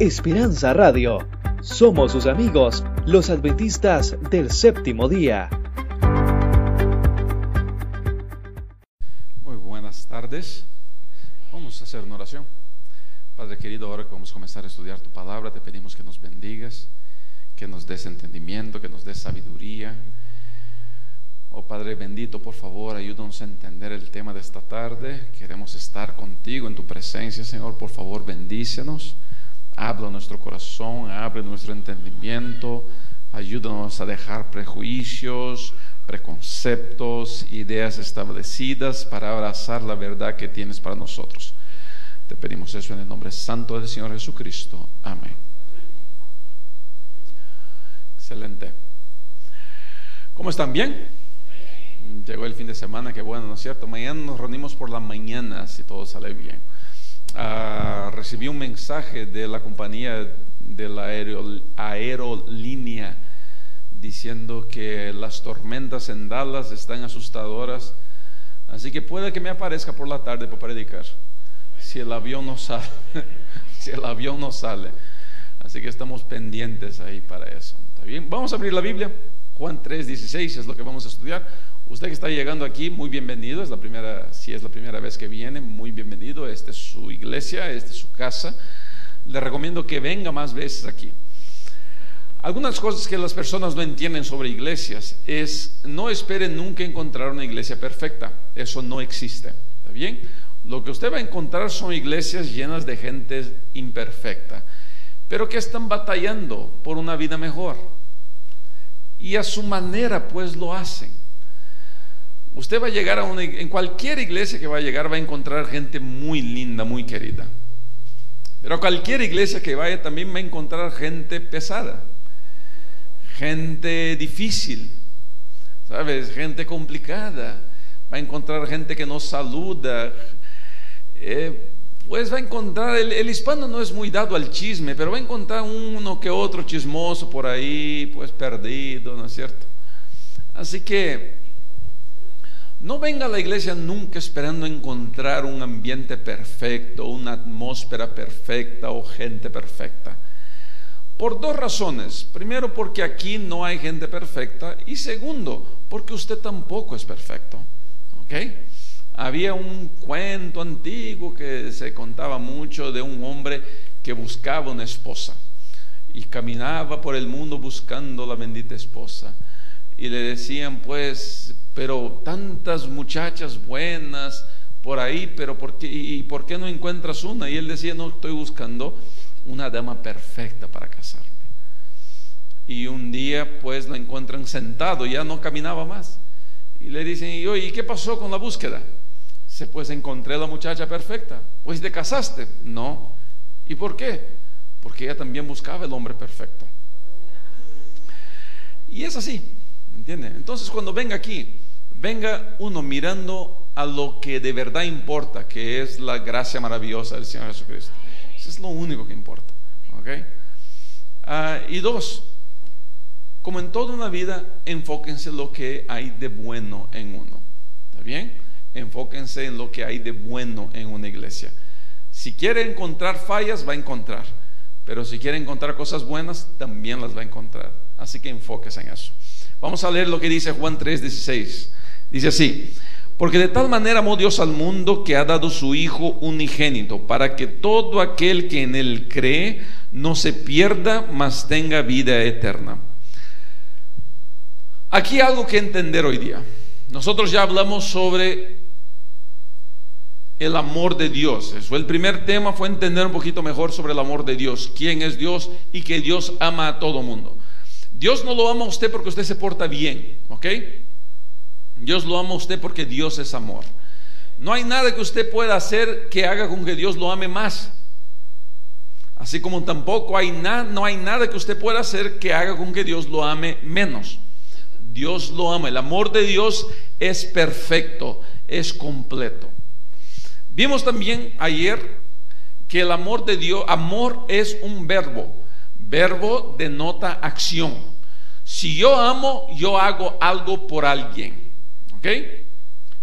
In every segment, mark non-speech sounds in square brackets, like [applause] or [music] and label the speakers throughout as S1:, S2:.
S1: Esperanza Radio. Somos sus amigos, los adventistas del séptimo día.
S2: Muy buenas tardes. Vamos a hacer una oración. Padre querido, ahora que vamos a comenzar a estudiar tu palabra, te pedimos que nos bendigas, que nos des entendimiento, que nos des sabiduría. Oh Padre bendito, por favor, ayúdanos a entender el tema de esta tarde. Queremos estar contigo en tu presencia, Señor. Por favor, bendícenos. Habla nuestro corazón, abre nuestro entendimiento. Ayúdanos a dejar prejuicios, preconceptos, ideas establecidas para abrazar la verdad que tienes para nosotros. Te pedimos eso en el nombre santo del Señor Jesucristo. Amén. Excelente. ¿Cómo están? ¿Bien? Llegó el fin de semana, qué bueno, ¿no es cierto? Mañana nos reunimos por la mañana, si todo sale bien. Ah, recibí un mensaje de la compañía de la aerolínea diciendo que las tormentas en Dallas están asustadoras. Así que puede que me aparezca por la tarde para predicar. Si el avión no sale. [laughs] si el avión no sale. Así que estamos pendientes ahí para eso. ¿Está bien? Vamos a abrir la Biblia. Juan 3, 16 es lo que vamos a estudiar. Usted que está llegando aquí, muy bienvenido. Es la primera, si es la primera vez que viene, muy bienvenido. Esta es su iglesia, esta es su casa. Le recomiendo que venga más veces aquí. Algunas cosas que las personas no entienden sobre iglesias es no esperen nunca encontrar una iglesia perfecta. Eso no existe. ¿Está bien? Lo que usted va a encontrar son iglesias llenas de gente imperfecta, pero que están batallando por una vida mejor. Y a su manera, pues lo hacen. Usted va a llegar a una, en cualquier iglesia que va a llegar va a encontrar gente muy linda, muy querida. Pero a cualquier iglesia que vaya también va a encontrar gente pesada, gente difícil, ¿sabes? Gente complicada. Va a encontrar gente que no saluda. Eh, pues va a encontrar, el, el, hispano no es muy dado al chisme, pero va a encontrar uno que otro chismoso por ahí, pues perdido, ¿no es cierto? Así que no venga a la iglesia nunca esperando encontrar un ambiente perfecto, una atmósfera perfecta o gente perfecta. Por dos razones. Primero, porque aquí no hay gente perfecta. Y segundo, porque usted tampoco es perfecto. ¿Ok? Había un cuento antiguo que se contaba mucho de un hombre que buscaba una esposa y caminaba por el mundo buscando la bendita esposa. Y le decían, pues, pero tantas muchachas buenas por ahí, pero ¿por qué, ¿y por qué no encuentras una? Y él decía, no, estoy buscando una dama perfecta para casarme. Y un día pues la encuentran sentado, ya no caminaba más. Y le dicen, y oye, ¿y qué pasó con la búsqueda? Se pues encontré la muchacha perfecta. Pues te casaste. No. ¿Y por qué? Porque ella también buscaba el hombre perfecto. Y es así, ¿entiende? Entonces cuando venga aquí, venga uno mirando a lo que de verdad importa, que es la gracia maravillosa del Señor Jesucristo. Eso es lo único que importa. Uh, y dos, como en toda una vida, enfóquense en lo que hay de bueno en uno. ¿Está bien? Enfóquense en lo que hay de bueno en una iglesia. Si quiere encontrar fallas, va a encontrar. Pero si quiere encontrar cosas buenas, también las va a encontrar. Así que enfóquese en eso. Vamos a leer lo que dice Juan 3:16. Dice así, porque de tal manera amó Dios al mundo que ha dado su Hijo unigénito, para que todo aquel que en él cree no se pierda, mas tenga vida eterna. Aquí hay algo que entender hoy día. Nosotros ya hablamos sobre el amor de Dios. Eso, el primer tema fue entender un poquito mejor sobre el amor de Dios, quién es Dios y que Dios ama a todo mundo. Dios no lo ama a usted porque usted se porta bien, ¿ok? Dios lo ama a usted porque Dios es amor. No hay nada que usted pueda hacer que haga con que Dios lo ame más. Así como tampoco hay nada, no hay nada que usted pueda hacer que haga con que Dios lo ame menos. Dios lo ama. El amor de Dios es perfecto, es completo. Vimos también ayer que el amor de Dios, amor es un verbo. Verbo denota acción. Si yo amo, yo hago algo por alguien.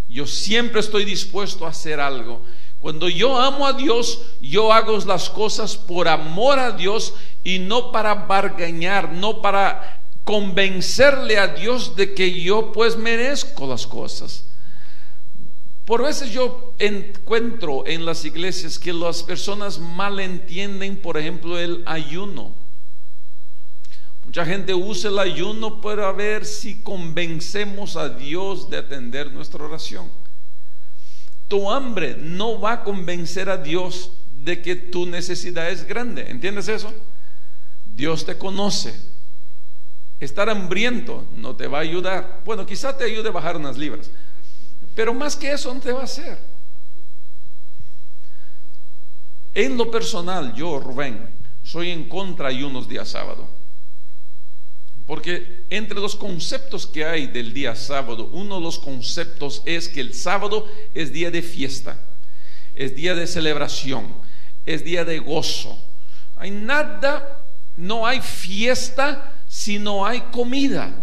S2: Yo siempre estoy dispuesto a hacer algo. Cuando yo amo a Dios, yo hago las cosas por amor a Dios y no para bargañar, no para convencerle a Dios de que yo pues merezco las cosas. Por veces yo encuentro en las iglesias que las personas mal entienden, por ejemplo, el ayuno. Mucha gente usa el ayuno para ver si convencemos a Dios de atender nuestra oración. Tu hambre no va a convencer a Dios de que tu necesidad es grande. ¿Entiendes eso? Dios te conoce. Estar hambriento no te va a ayudar. Bueno, quizá te ayude a bajar unas libras pero más que eso no te va a hacer. En lo personal, yo, Rubén, soy en contra de unos días sábado. Porque entre los conceptos que hay del día sábado, uno de los conceptos es que el sábado es día de fiesta, es día de celebración, es día de gozo. Hay nada, no hay fiesta si no hay comida,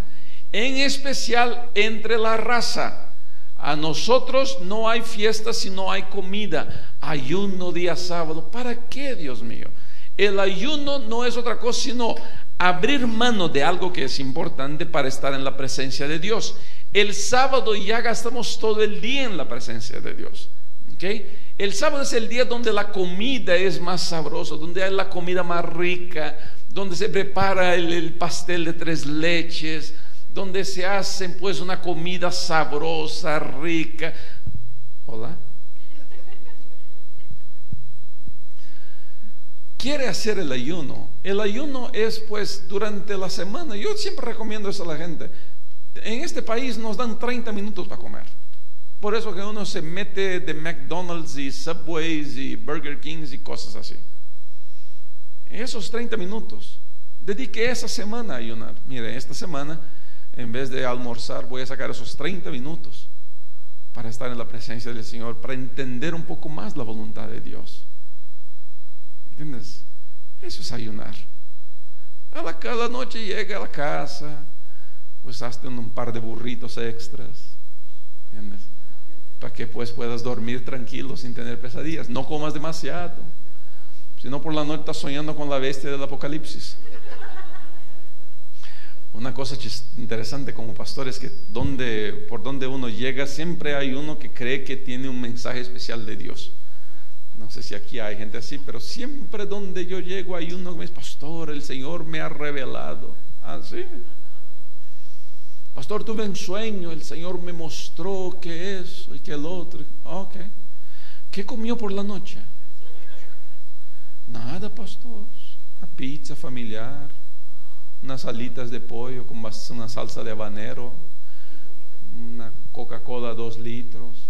S2: en especial entre la raza. A nosotros no hay fiesta si no hay comida. Ayuno día sábado. ¿Para qué, Dios mío? El ayuno no es otra cosa sino abrir mano de algo que es importante para estar en la presencia de Dios. El sábado ya gastamos todo el día en la presencia de Dios. ¿okay? El sábado es el día donde la comida es más sabrosa, donde hay la comida más rica, donde se prepara el pastel de tres leches, donde se hacen pues una comida sabrosa, rica. Hola. Quiere hacer el ayuno. El ayuno es pues durante la semana. Yo siempre recomiendo eso a la gente. En este país nos dan 30 minutos para comer. Por eso que uno se mete de McDonald's y Subways y Burger Kings y cosas así. Esos 30 minutos. Dedique esa semana a ayunar. Mire, esta semana en vez de almorzar, voy a sacar esos 30 minutos para estar en la presencia del Señor, para entender un poco más la voluntad de Dios. ¿Entiendes? Eso es ayunar. A la, cada noche llega a la casa, pues hazte un par de burritos extras. ¿Entiendes? Para que pues puedas dormir tranquilo sin tener pesadillas. No comas demasiado. Si no por la noche estás soñando con la bestia del Apocalipsis. Una cosa interesante como pastor es que donde, por donde uno llega siempre hay uno que cree que tiene un mensaje especial de Dios. No sé si aquí hay gente así, pero siempre donde yo llego hay uno que me dice, pastor, el Señor me ha revelado. Ah, sí. Pastor, tuve un sueño, el Señor me mostró que eso y que el otro. Ok. ¿Qué comió por la noche? Nada, pastor. Una pizza familiar unas alitas de pollo con una salsa de habanero, una Coca-Cola dos litros.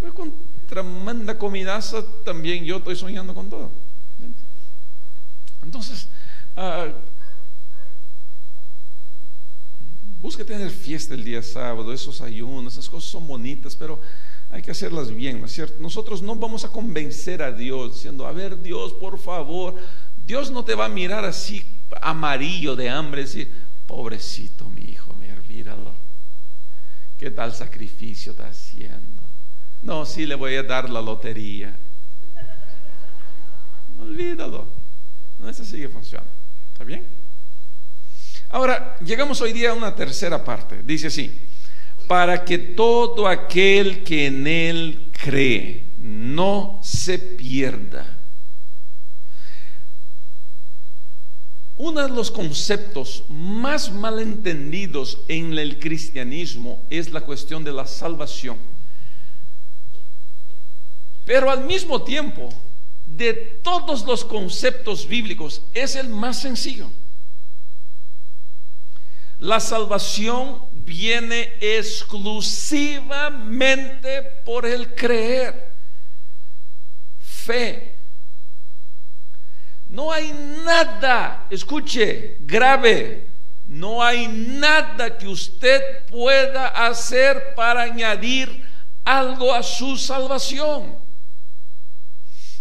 S2: Pero con tremenda comidaza también yo estoy soñando con todo. Entonces, uh, busque tener fiesta el día sábado, esos ayunos, esas cosas son bonitas, pero hay que hacerlas bien, ¿no es cierto? Nosotros no vamos a convencer a Dios diciendo, a ver Dios, por favor, Dios no te va a mirar así amarillo de hambre, decir, pobrecito mi hijo, míralo, qué tal sacrificio está haciendo. No, sí le voy a dar la lotería. Olvídalo. No es así que funciona. ¿Está bien? Ahora, llegamos hoy día a una tercera parte. Dice así, para que todo aquel que en él cree no se pierda Uno de los conceptos más malentendidos en el cristianismo es la cuestión de la salvación. Pero al mismo tiempo, de todos los conceptos bíblicos, es el más sencillo. La salvación viene exclusivamente por el creer. Fe, no hay nada, escuche, grave, no hay nada que usted pueda hacer para añadir algo a su salvación.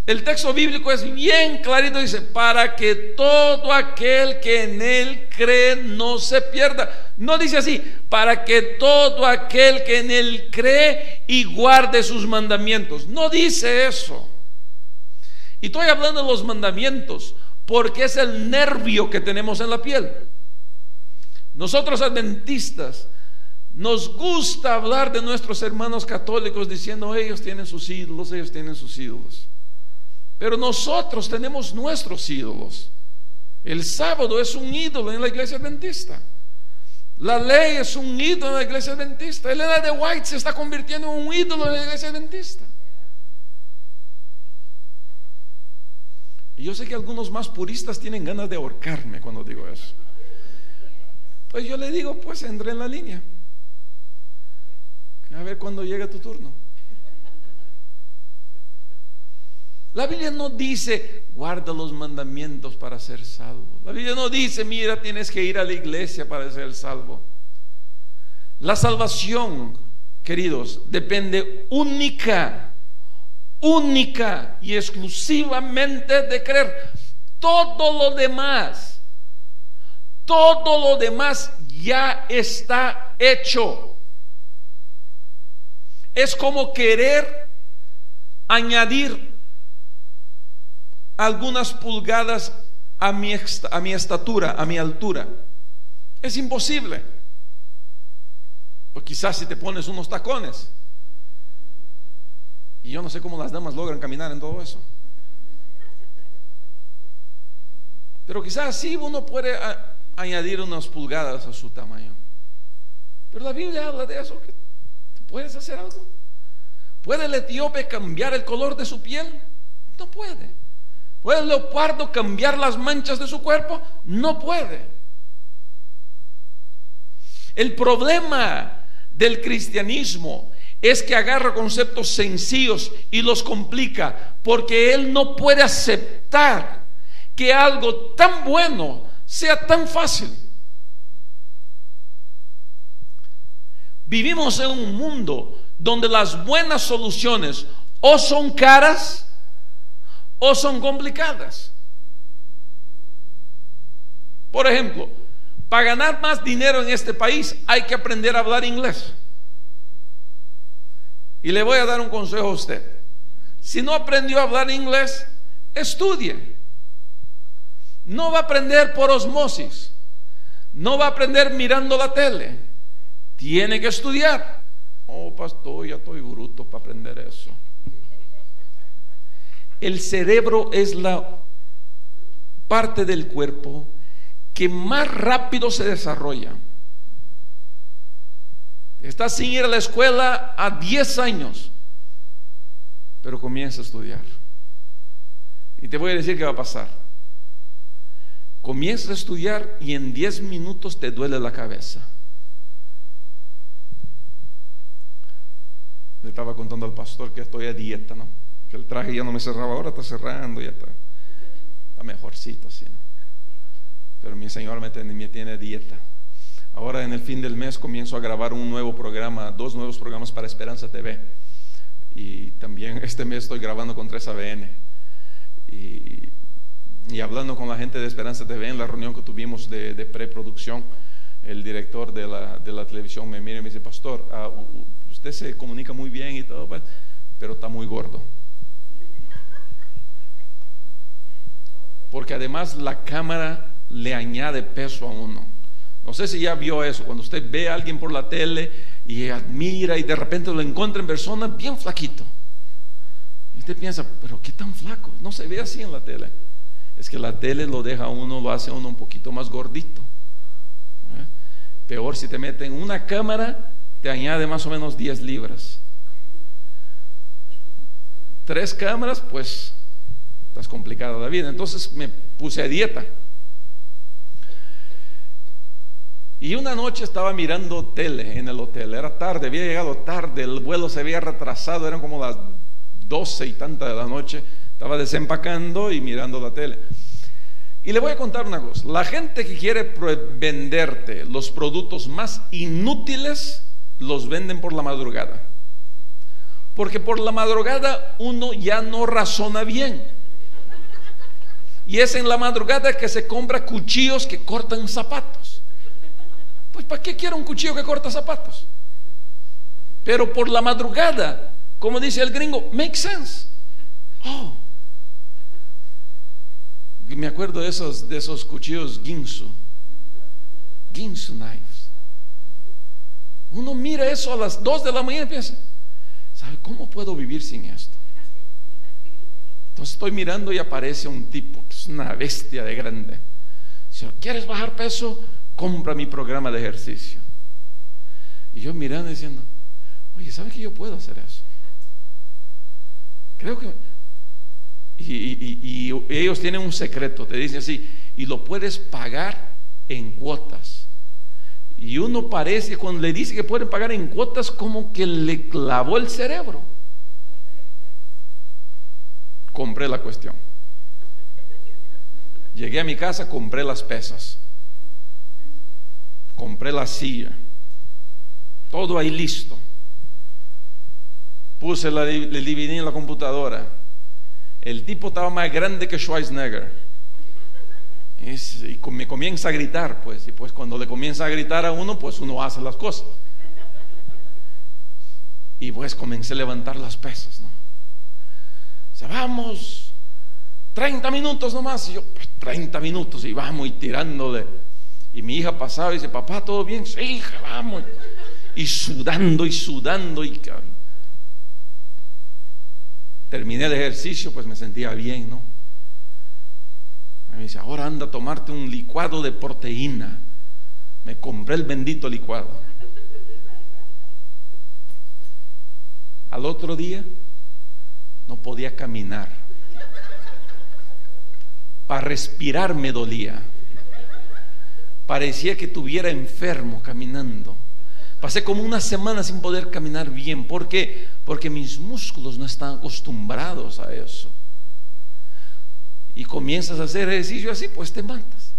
S2: El texto bíblico es bien clarito, dice, para que todo aquel que en él cree no se pierda. No dice así, para que todo aquel que en él cree y guarde sus mandamientos. No dice eso. Y estoy hablando de los mandamientos porque es el nervio que tenemos en la piel. Nosotros adventistas nos gusta hablar de nuestros hermanos católicos diciendo ellos tienen sus ídolos, ellos tienen sus ídolos. Pero nosotros tenemos nuestros ídolos. El sábado es un ídolo en la iglesia adventista. La ley es un ídolo en la iglesia adventista. Elena de White se está convirtiendo en un ídolo en la iglesia adventista. Y yo sé que algunos más puristas tienen ganas de ahorcarme cuando digo eso. Pues yo le digo, pues entré en la línea. A ver cuando llega tu turno. La Biblia no dice, guarda los mandamientos para ser salvo. La Biblia no dice, mira, tienes que ir a la iglesia para ser salvo. La salvación, queridos, depende única, única y exclusivamente de creer. Todo lo demás, todo lo demás ya está hecho. Es como querer añadir algunas pulgadas a mi, a mi estatura, a mi altura. Es imposible. Pues quizás si te pones unos tacones. Y yo no sé cómo las damas logran caminar en todo eso. Pero quizás sí uno puede añadir unas pulgadas a su tamaño. Pero la Biblia habla de eso. ¿Puedes hacer algo? ¿Puede el etíope cambiar el color de su piel? No puede. ¿Puede el leopardo cambiar las manchas de su cuerpo? No puede. El problema del cristianismo es que agarra conceptos sencillos y los complica porque él no puede aceptar que algo tan bueno sea tan fácil. Vivimos en un mundo donde las buenas soluciones o son caras o son complicadas. Por ejemplo, para ganar más dinero en este país hay que aprender a hablar inglés. Y le voy a dar un consejo a usted. Si no aprendió a hablar inglés, estudie. No va a aprender por osmosis. No va a aprender mirando la tele. Tiene que estudiar. Oh, pastor, ya estoy bruto para aprender eso. El cerebro es la parte del cuerpo que más rápido se desarrolla. Estás sin ir a la escuela a 10 años, pero comienza a estudiar. Y te voy a decir qué va a pasar. Comienza a estudiar y en 10 minutos te duele la cabeza. Le estaba contando al pastor que estoy a dieta, ¿no? Que el traje ya no me cerraba, ahora está cerrando, ya está, está mejorcito así, ¿no? Pero mi Señor me tiene, dieta. Ahora en el fin del mes comienzo a grabar un nuevo programa, dos nuevos programas para Esperanza TV. Y también este mes estoy grabando con 3ABN. Y, y hablando con la gente de Esperanza TV en la reunión que tuvimos de, de preproducción, el director de la, de la, televisión me mira y me dice, pastor, ah, usted se comunica muy bien y todo, pues, pero está muy gordo. Porque además la cámara le añade peso a uno. No sé si ya vio eso, cuando usted ve a alguien por la tele y admira y de repente lo encuentra en persona bien flaquito. Y usted piensa, pero qué tan flaco, no se ve así en la tele. Es que la tele lo deja a uno, lo hace a uno un poquito más gordito. ¿Eh? Peor si te meten una cámara, te añade más o menos 10 libras. Tres cámaras, pues estás complicada la vida. Entonces me puse a dieta. Y una noche estaba mirando tele en el hotel, era tarde, había llegado tarde, el vuelo se había retrasado, eran como las doce y tanta de la noche, estaba desempacando y mirando la tele. Y le voy a contar una cosa, la gente que quiere venderte los productos más inútiles, los venden por la madrugada. Porque por la madrugada uno ya no razona bien. Y es en la madrugada que se compra cuchillos que cortan zapatos. Pues ¿para qué quiero un cuchillo que corta zapatos? Pero por la madrugada, como dice el gringo, make sense. Oh. Me acuerdo de esos, de esos cuchillos Ginsu. Ginsu knives. Uno mira eso a las 2 de la mañana y piensa, ¿sabe cómo puedo vivir sin esto? Entonces estoy mirando y aparece un tipo que es una bestia de grande. Si quieres bajar peso, compra mi programa de ejercicio. Y yo mirando diciendo, oye, ¿sabes que yo puedo hacer eso? Creo que... Y, ellos tienen un secreto, te dicen así, y lo puedes pagar en cuotas. Y uno parece, cuando le dice que pueden pagar en cuotas, como que le clavó el cerebro. Compré la cuestión. Llegué a mi casa, compré las pesas compré la silla, todo ahí listo. Puse la, el en la computadora. El tipo estaba más grande que Schweiznegger. y me comienza a gritar, pues, y pues cuando le comienza a gritar a uno, pues uno hace las cosas. Y pues comencé a levantar las pesas, ¿no? O vamos, 30 minutos nomás. Y yo, 30 pues, minutos, y vamos y tirándole y mi hija pasaba y dice, papá, ¿todo bien? Sí, hija, vamos. Y sudando y sudando y terminé el ejercicio, pues me sentía bien, ¿no? me dice, ahora anda a tomarte un licuado de proteína. Me compré el bendito licuado. Al otro día podía caminar. Para respirar me dolía. Parecía que estuviera enfermo caminando. Pasé como una semana sin poder caminar bien. ¿Por qué? Porque mis músculos no están acostumbrados a eso. Y comienzas a hacer ejercicio así, pues te matas.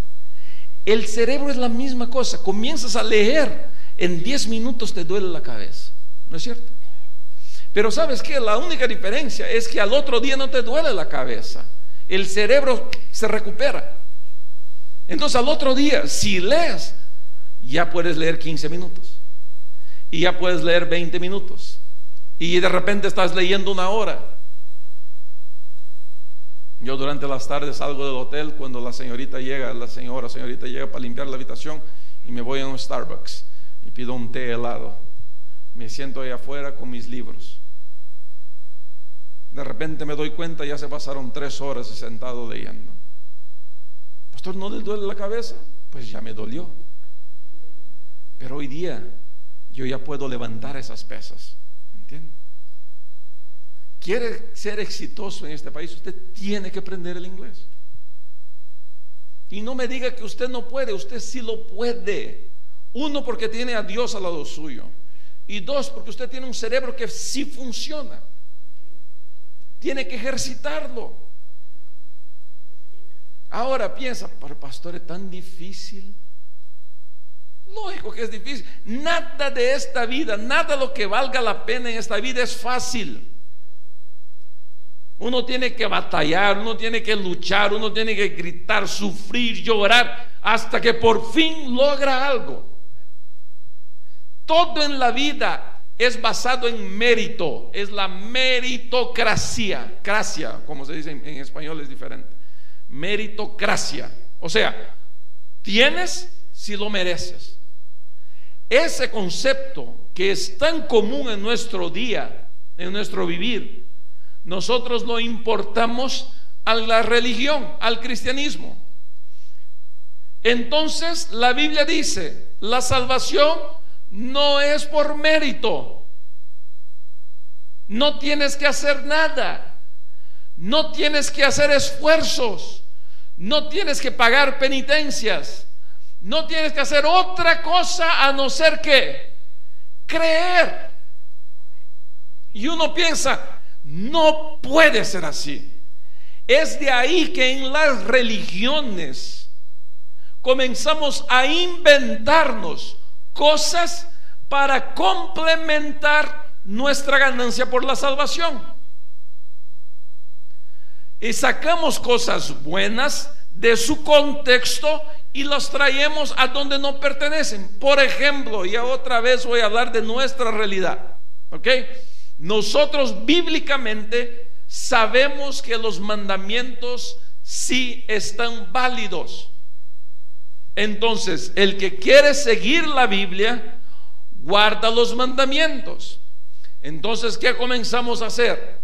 S2: El cerebro es la misma cosa. Comienzas a leer, en 10 minutos te duele la cabeza. ¿No es cierto? Pero sabes que la única diferencia es que al otro día no te duele la cabeza. El cerebro se recupera. Entonces al otro día, si lees, ya puedes leer 15 minutos. Y ya puedes leer 20 minutos. Y de repente estás leyendo una hora. Yo durante las tardes salgo del hotel cuando la señorita llega, la señora, señorita llega para limpiar la habitación y me voy a un Starbucks y pido un té helado. Me siento ahí afuera con mis libros. De repente me doy cuenta, ya se pasaron tres horas sentado leyendo. Pastor, ¿no le duele la cabeza? Pues ya me dolió. Pero hoy día yo ya puedo levantar esas pesas. ¿Entiende? Quiere ser exitoso en este país, usted tiene que aprender el inglés. Y no me diga que usted no puede, usted sí lo puede. Uno, porque tiene a Dios al lado suyo. Y dos, porque usted tiene un cerebro que sí funciona. Tiene que ejercitarlo. Ahora piensa, para pastor es tan difícil. Lógico que es difícil. Nada de esta vida, nada lo que valga la pena en esta vida es fácil. Uno tiene que batallar, uno tiene que luchar, uno tiene que gritar, sufrir, llorar, hasta que por fin logra algo. Todo en la vida es basado en mérito, es la meritocracia. Gracia, como se dice en español, es diferente meritocracia. O sea, tienes si lo mereces. Ese concepto que es tan común en nuestro día, en nuestro vivir, nosotros lo importamos a la religión, al cristianismo. Entonces la Biblia dice, la salvación no es por mérito. No tienes que hacer nada. No tienes que hacer esfuerzos, no tienes que pagar penitencias, no tienes que hacer otra cosa a no ser que creer. Y uno piensa, no puede ser así. Es de ahí que en las religiones comenzamos a inventarnos cosas para complementar nuestra ganancia por la salvación y sacamos cosas buenas de su contexto y los traemos a donde no pertenecen. Por ejemplo, y otra vez voy a hablar de nuestra realidad. ¿Ok? Nosotros bíblicamente sabemos que los mandamientos sí están válidos. Entonces, el que quiere seguir la Biblia, guarda los mandamientos. Entonces, ¿qué comenzamos a hacer?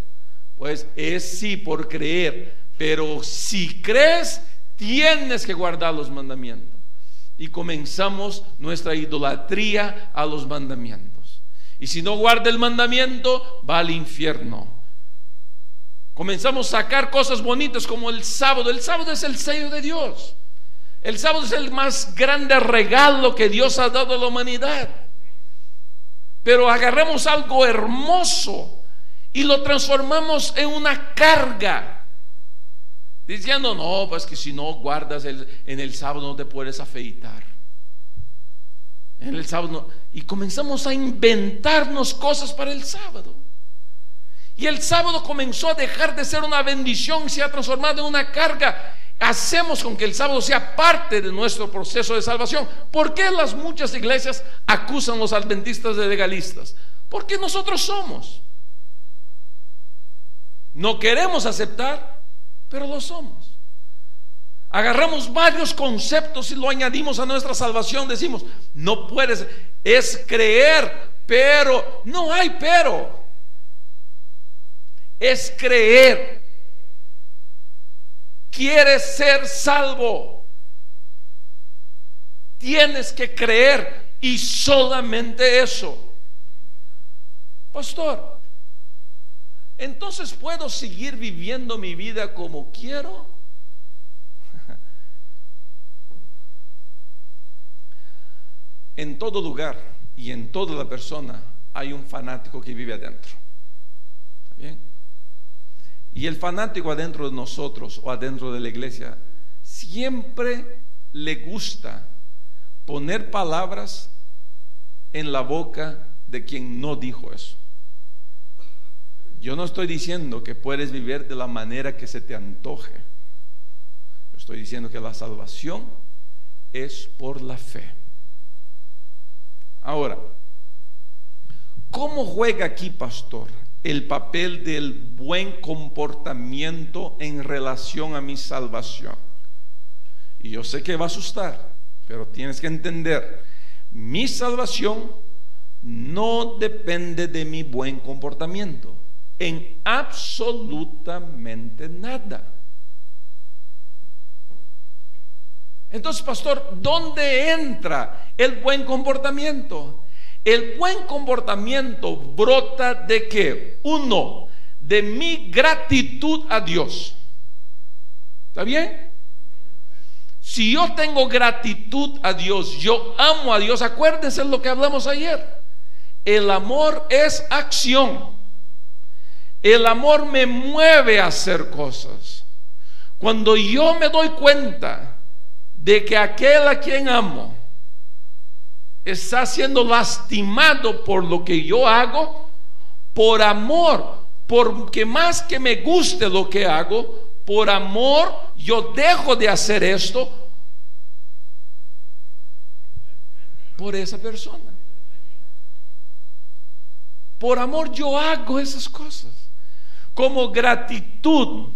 S2: Pues es sí por creer, pero si crees, tienes que guardar los mandamientos. Y comenzamos nuestra idolatría a los mandamientos. Y si no guarda el mandamiento, va al infierno. Comenzamos a sacar cosas bonitas como el sábado. El sábado es el sello de Dios. El sábado es el más grande regalo que Dios ha dado a la humanidad. Pero agarramos algo hermoso y lo transformamos en una carga. Diciendo, no, pues que si no guardas en el sábado no te puedes afeitar. En el sábado Y comenzamos a inventarnos cosas para el sábado. Y el sábado comenzó a dejar de ser una bendición, se ha transformado en una carga. Hacemos con que el sábado sea parte de nuestro proceso de salvación. ¿Por qué las muchas iglesias acusan a los adventistas de legalistas? Porque nosotros somos. No queremos aceptar, pero lo somos. Agarramos varios conceptos y lo añadimos a nuestra salvación. Decimos, no puedes, es creer, pero no hay pero. Es creer. Quieres ser salvo. Tienes que creer y solamente eso. Pastor, entonces puedo seguir viviendo mi vida como quiero. [laughs] en todo lugar y en toda la persona hay un fanático que vive adentro. ¿Bien? Y el fanático adentro de nosotros o adentro de la iglesia siempre le gusta poner palabras en la boca de quien no dijo eso. Yo no estoy diciendo que puedes vivir de la manera que se te antoje. Estoy diciendo que la salvación es por la fe. Ahora, ¿cómo juega aquí, pastor, el papel del buen comportamiento en relación a mi salvación? Y yo sé que va a asustar, pero tienes que entender, mi salvación no depende de mi buen comportamiento en absolutamente nada. Entonces, pastor, ¿dónde entra el buen comportamiento? El buen comportamiento brota de qué? Uno, de mi gratitud a Dios. ¿Está bien? Si yo tengo gratitud a Dios, yo amo a Dios, acuérdense lo que hablamos ayer. El amor es acción. El amor me mueve a hacer cosas. Cuando yo me doy cuenta de que aquel a quien amo está siendo lastimado por lo que yo hago, por amor, porque más que me guste lo que hago, por amor yo dejo de hacer esto por esa persona. Por amor yo hago esas cosas como gratitud,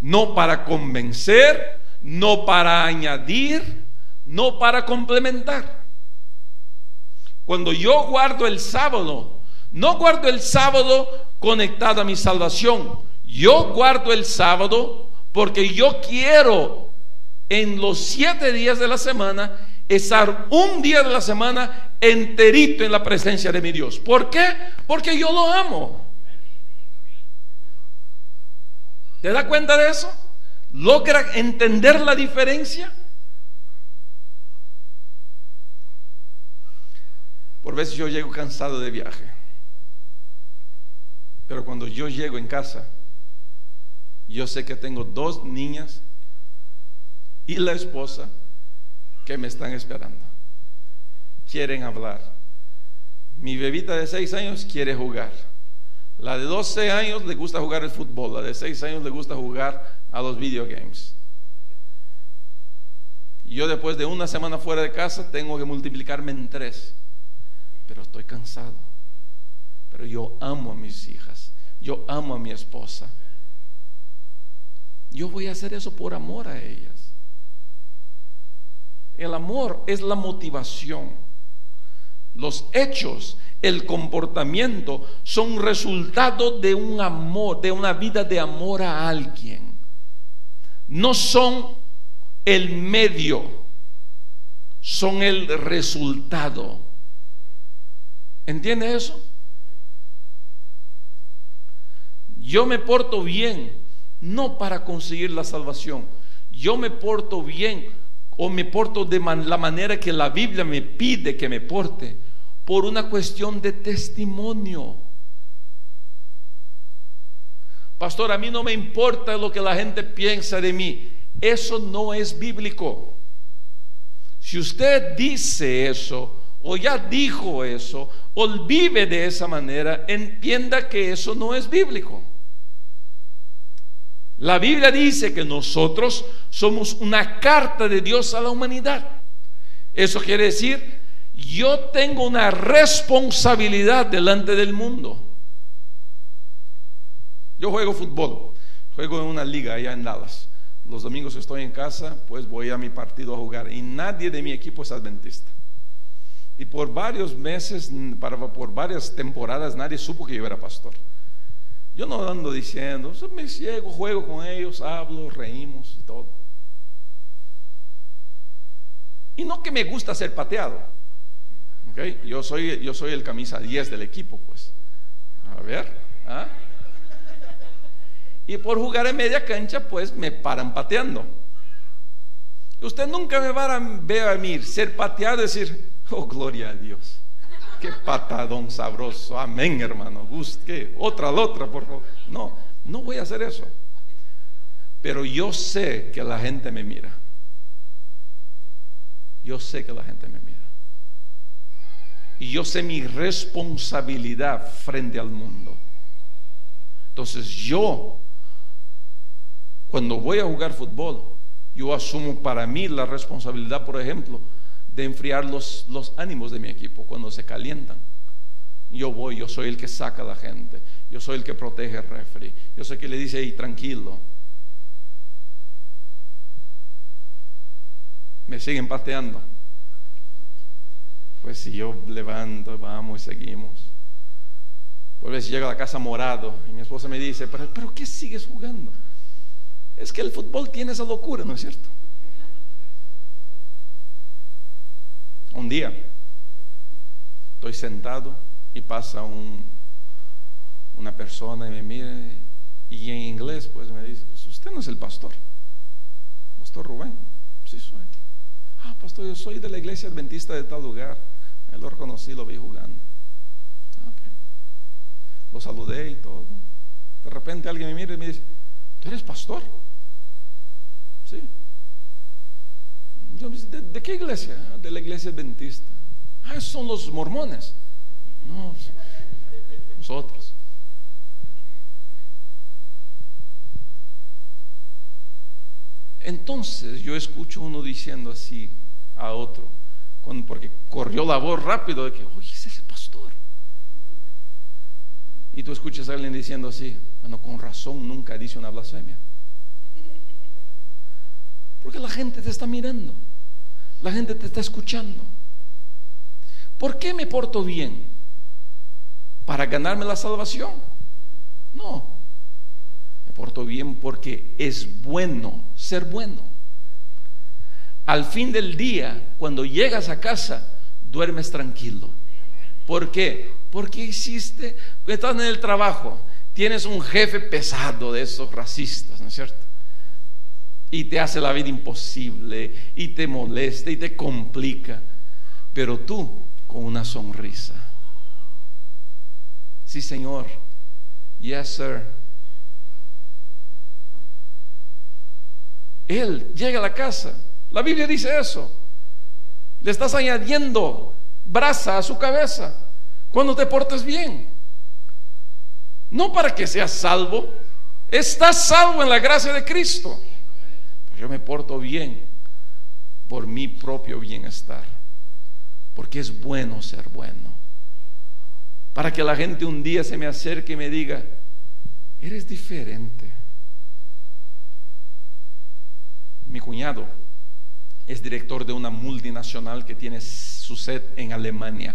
S2: no para convencer, no para añadir, no para complementar. Cuando yo guardo el sábado, no guardo el sábado conectado a mi salvación, yo guardo el sábado porque yo quiero en los siete días de la semana estar un día de la semana enterito en la presencia de mi Dios. ¿Por qué? Porque yo lo amo. ¿Te da cuenta de eso? ¿Logra entender la diferencia? Por veces yo llego cansado de viaje. Pero cuando yo llego en casa, yo sé que tengo dos niñas y la esposa que me están esperando. Quieren hablar. Mi bebita de seis años quiere jugar. La de 12 años le gusta jugar el fútbol, la de 6 años le gusta jugar a los videogames. Yo después de una semana fuera de casa tengo que multiplicarme en tres. Pero estoy cansado. Pero yo amo a mis hijas. Yo amo a mi esposa. Yo voy a hacer eso por amor a ellas. El amor es la motivación. Los hechos, el comportamiento son resultado de un amor, de una vida de amor a alguien. No son el medio, son el resultado. ¿Entiende eso? Yo me porto bien, no para conseguir la salvación. Yo me porto bien o me porto de la manera que la Biblia me pide que me porte por una cuestión de testimonio. Pastor, a mí no me importa lo que la gente piensa de mí. Eso no es bíblico. Si usted dice eso o ya dijo eso o vive de esa manera, entienda que eso no es bíblico. La Biblia dice que nosotros somos una carta de Dios a la humanidad. Eso quiere decir, yo tengo una responsabilidad delante del mundo. Yo juego fútbol, juego en una liga allá en Dallas los domingos estoy en casa, pues voy a mi partido a jugar. Y nadie de mi equipo es adventista. Y por varios meses, por varias temporadas, nadie supo que yo era pastor. Yo no ando diciendo, me ciego, juego con ellos, hablo, reímos y todo. Y no que me gusta ser pateado. ¿okay? Yo, soy, yo soy el camisa 10 del equipo, pues. A ver. ¿ah? Y por jugar en media cancha, pues me paran pateando. Usted nunca me va a ver a mí ser pateado y decir, [laughs] oh, gloria a Dios. Qué patadón sabroso. Amén, hermano. ¿Qué? Otra, la otra, por favor. No, no voy a hacer eso. Pero yo sé que la gente me mira. Yo sé que la gente me mira. Y yo sé mi responsabilidad frente al mundo. Entonces yo cuando voy a jugar fútbol, yo asumo para mí la responsabilidad, por ejemplo, de enfriar los, los ánimos de mi equipo cuando se calientan. Yo voy, yo soy el que saca a la gente, yo soy el que protege el refri, yo soy el que le dice, tranquilo. Me siguen pateando. Pues si yo levanto, vamos y seguimos. Por vez llega a la casa morado y mi esposa me dice, pero, pero ¿qué sigues jugando? Es que el fútbol tiene esa locura, ¿no es cierto? Un día estoy sentado y pasa un, una persona y me mira y en inglés pues me dice, pues usted no es el pastor, pastor Rubén, sí soy. Ah, pastor, yo soy de la iglesia adventista de tal lugar. Él lo reconocí, lo vi jugando. Okay. Lo saludé y todo. De repente alguien me mira y me dice, ¿tú eres pastor? ¿Sí? ¿De, qué iglesia? Ah, de la iglesia adventista. Ah, son los mormones. No, nosotros. Entonces yo escucho uno diciendo así a otro, cuando, porque corrió la voz rápido de que, oye, ese es el pastor. Y tú escuchas a alguien diciendo así, bueno, con razón nunca dice una blasfemia. Porque la gente te está mirando, la gente te está escuchando. ¿Por qué me porto bien? ¿Para ganarme la salvación? No. Me porto bien porque es bueno ser bueno. Al fin del día, cuando llegas a casa, duermes tranquilo. ¿Por qué? Porque hiciste, estás en el trabajo, tienes un jefe pesado de esos racistas, ¿no es cierto? Y te hace la vida imposible y te molesta y te complica. Pero tú con una sonrisa. Sí, Señor. Yes, sir. Él llega a la casa. La Biblia dice eso. Le estás añadiendo brasa a su cabeza cuando te portes bien. No para que seas salvo. Estás salvo en la gracia de Cristo yo me porto bien por mi propio bienestar, porque es bueno ser bueno. Para que la gente un día se me acerque y me diga, eres diferente. Mi cuñado es director de una multinacional que tiene su sede en Alemania.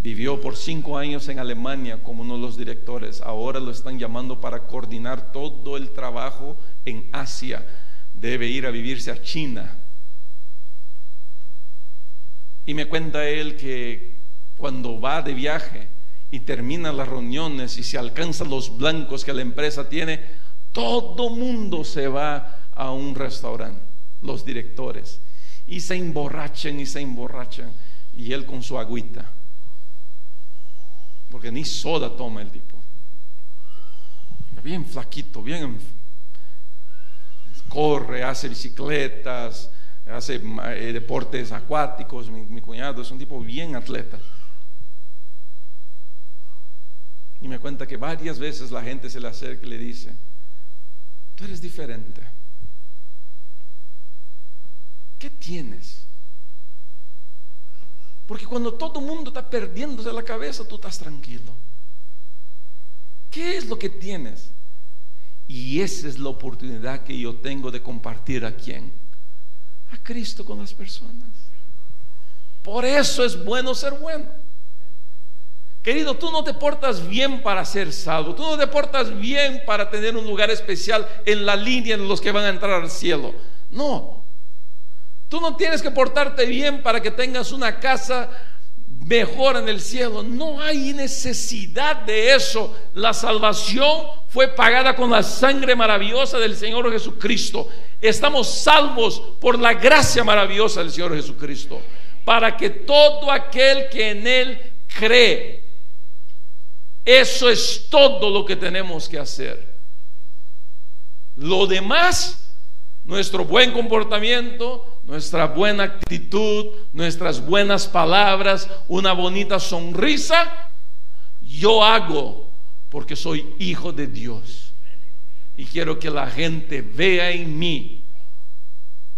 S2: Vivió por cinco años en Alemania como uno de los directores. Ahora lo están llamando para coordinar todo el trabajo en Asia. Debe ir a vivirse a China. Y me cuenta él que cuando va de viaje y termina las reuniones y se alcanzan los blancos que la empresa tiene, todo mundo se va a un restaurante, los directores, y se emborrachan y se emborrachan, y él con su agüita, porque ni soda toma el tipo, bien flaquito, bien corre, hace bicicletas, hace eh, deportes acuáticos, mi, mi cuñado es un tipo bien atleta. Y me cuenta que varias veces la gente se le acerca y le dice, tú eres diferente. ¿Qué tienes? Porque cuando todo el mundo está perdiéndose la cabeza, tú estás tranquilo. ¿Qué es lo que tienes? Y esa es la oportunidad que yo tengo de compartir a quién? A Cristo con las personas. Por eso es bueno ser bueno. Querido, tú no te portas bien para ser salvo, tú no te portas bien para tener un lugar especial en la línea de los que van a entrar al cielo. No, Tú no tienes que portarte bien para que tengas una casa mejor en el cielo. No hay necesidad de eso. La salvación fue pagada con la sangre maravillosa del Señor Jesucristo. Estamos salvos por la gracia maravillosa del Señor Jesucristo. Para que todo aquel que en Él cree, eso es todo lo que tenemos que hacer. Lo demás, nuestro buen comportamiento, nuestra buena actitud, nuestras buenas palabras, una bonita sonrisa, yo hago porque soy hijo de Dios. Y quiero que la gente vea en mí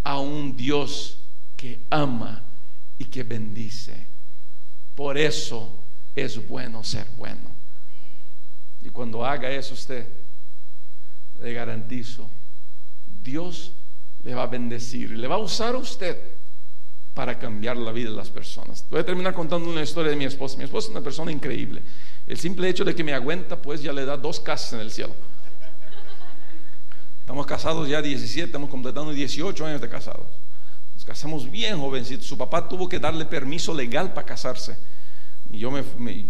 S2: a un Dios que ama y que bendice. Por eso es bueno ser bueno. Y cuando haga eso usted, le garantizo, Dios le va a bendecir y le va a usar a usted para cambiar la vida de las personas. Voy a terminar contando una historia de mi esposa. Mi esposa es una persona increíble. El simple hecho de que me aguenta, pues ya le da dos casas en el cielo. Estamos casados ya 17, estamos completando 18 años de casados. Nos casamos bien jovencitos. Su papá tuvo que darle permiso legal para casarse. Y yo me, me,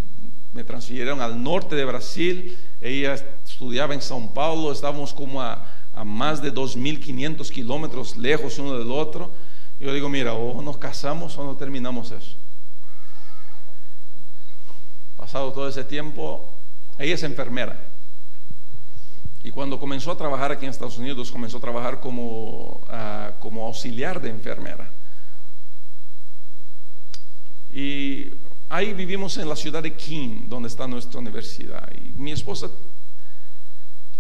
S2: me transfirieron al norte de Brasil. Ella estudiaba en São Paulo. Estábamos como a a más de 2.500 kilómetros lejos uno del otro. Yo digo, mira, o nos casamos o no terminamos eso. Pasado todo ese tiempo, ella es enfermera. Y cuando comenzó a trabajar aquí en Estados Unidos, comenzó a trabajar como, uh, como auxiliar de enfermera. Y ahí vivimos en la ciudad de King, donde está nuestra universidad. Y mi esposa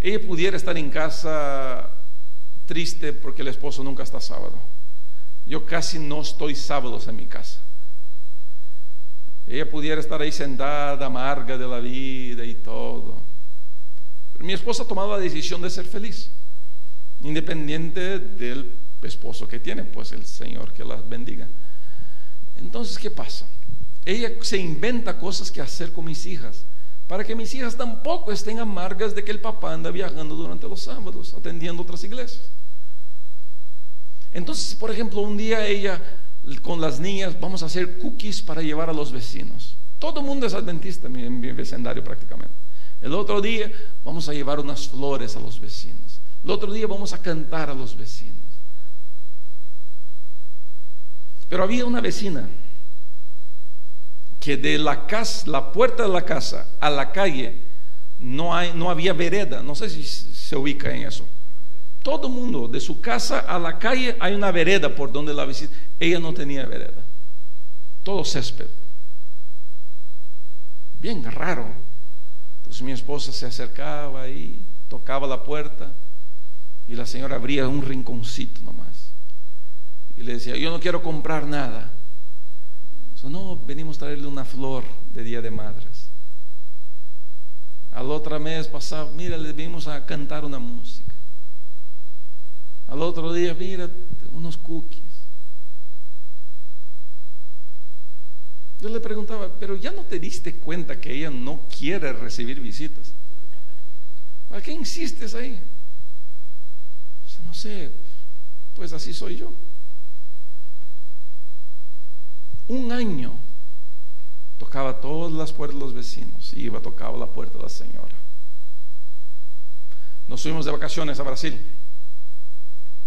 S2: ella pudiera estar en casa triste porque el esposo nunca está sábado. Yo casi no estoy sábados en mi casa. Ella pudiera estar ahí sentada, amarga de la vida y todo. Pero mi esposa ha tomado la decisión de ser feliz, independiente del esposo que tiene, pues el Señor que la bendiga. Entonces, ¿qué pasa? Ella se inventa cosas que hacer con mis hijas para que mis hijas tampoco estén amargas de que el papá anda viajando durante los sábados, atendiendo otras iglesias. Entonces, por ejemplo, un día ella con las niñas, vamos a hacer cookies para llevar a los vecinos. Todo el mundo es adventista en mi vecindario prácticamente. El otro día vamos a llevar unas flores a los vecinos. El otro día vamos a cantar a los vecinos. Pero había una vecina que de la casa, la puerta de la casa a la calle no, hay, no había vereda. No sé si se ubica en eso. Todo mundo, de su casa a la calle hay una vereda por donde la visita. Ella no tenía vereda. Todo césped. Bien raro. Entonces mi esposa se acercaba ahí, tocaba la puerta y la señora abría un rinconcito nomás. Y le decía, yo no quiero comprar nada. No, venimos a traerle una flor de Día de Madres. Al otro mes pasado, mira, le venimos a cantar una música. Al otro día, mira, unos cookies. Yo le preguntaba, pero ya no te diste cuenta que ella no quiere recibir visitas. ¿Para qué insistes ahí? no sé, pues así soy yo. Un año tocaba todas las puertas de los vecinos, iba, tocaba la puerta de la señora. Nos fuimos de vacaciones a Brasil.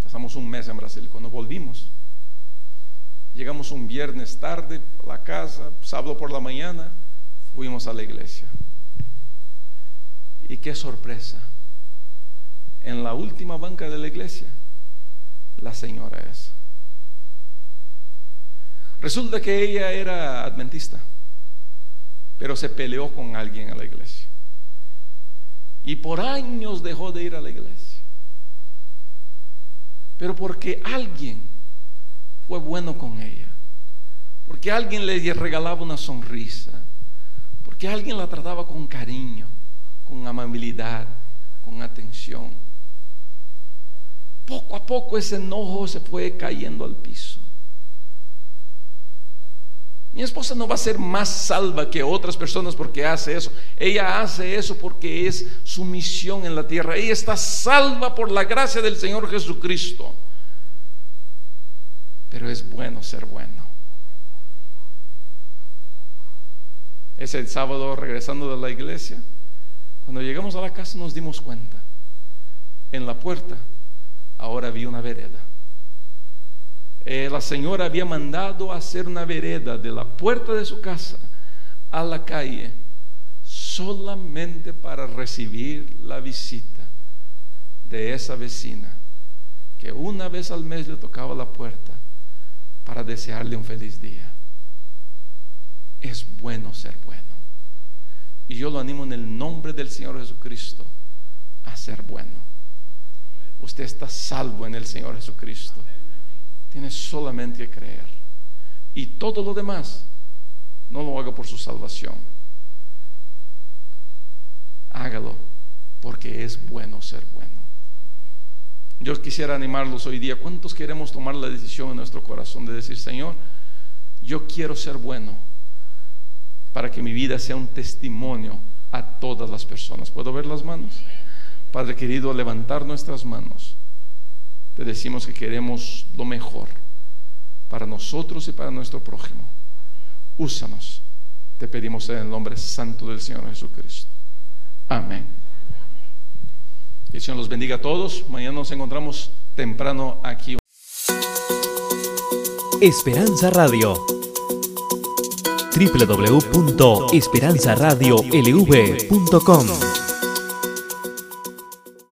S2: Pasamos un mes en Brasil. Cuando volvimos, llegamos un viernes tarde a la casa, sábado por la mañana, fuimos a la iglesia. Y qué sorpresa. En la última banca de la iglesia, la señora es. Resulta que ella era adventista, pero se peleó con alguien en la iglesia. Y por años dejó de ir a la iglesia. Pero porque alguien fue bueno con ella, porque alguien le regalaba una sonrisa, porque alguien la trataba con cariño, con amabilidad, con atención. Poco a poco ese enojo se fue cayendo al piso. Mi esposa no va a ser más salva que otras personas porque hace eso. Ella hace eso porque es su misión en la tierra. Ella está salva por la gracia del Señor Jesucristo. Pero es bueno ser bueno. Ese sábado regresando de la iglesia, cuando llegamos a la casa nos dimos cuenta. En la puerta ahora había una vereda. Eh, la señora había mandado hacer una vereda de la puerta de su casa a la calle solamente para recibir la visita de esa vecina que una vez al mes le tocaba la puerta para desearle un feliz día. Es bueno ser bueno. Y yo lo animo en el nombre del Señor Jesucristo a ser bueno. Usted está salvo en el Señor Jesucristo. Tiene solamente que creer. Y todo lo demás, no lo haga por su salvación. Hágalo porque es bueno ser bueno. Yo quisiera animarlos hoy día. ¿Cuántos queremos tomar la decisión en nuestro corazón de decir, Señor, yo quiero ser bueno para que mi vida sea un testimonio a todas las personas? ¿Puedo ver las manos? Padre querido, levantar nuestras manos te decimos que queremos lo mejor para nosotros y para nuestro prójimo. Úsanos, te pedimos en el nombre santo del Señor Jesucristo. Amén. Que el Señor los bendiga a todos. Mañana nos encontramos temprano aquí.
S1: Esperanza Radio www.esperanzaradiolv.com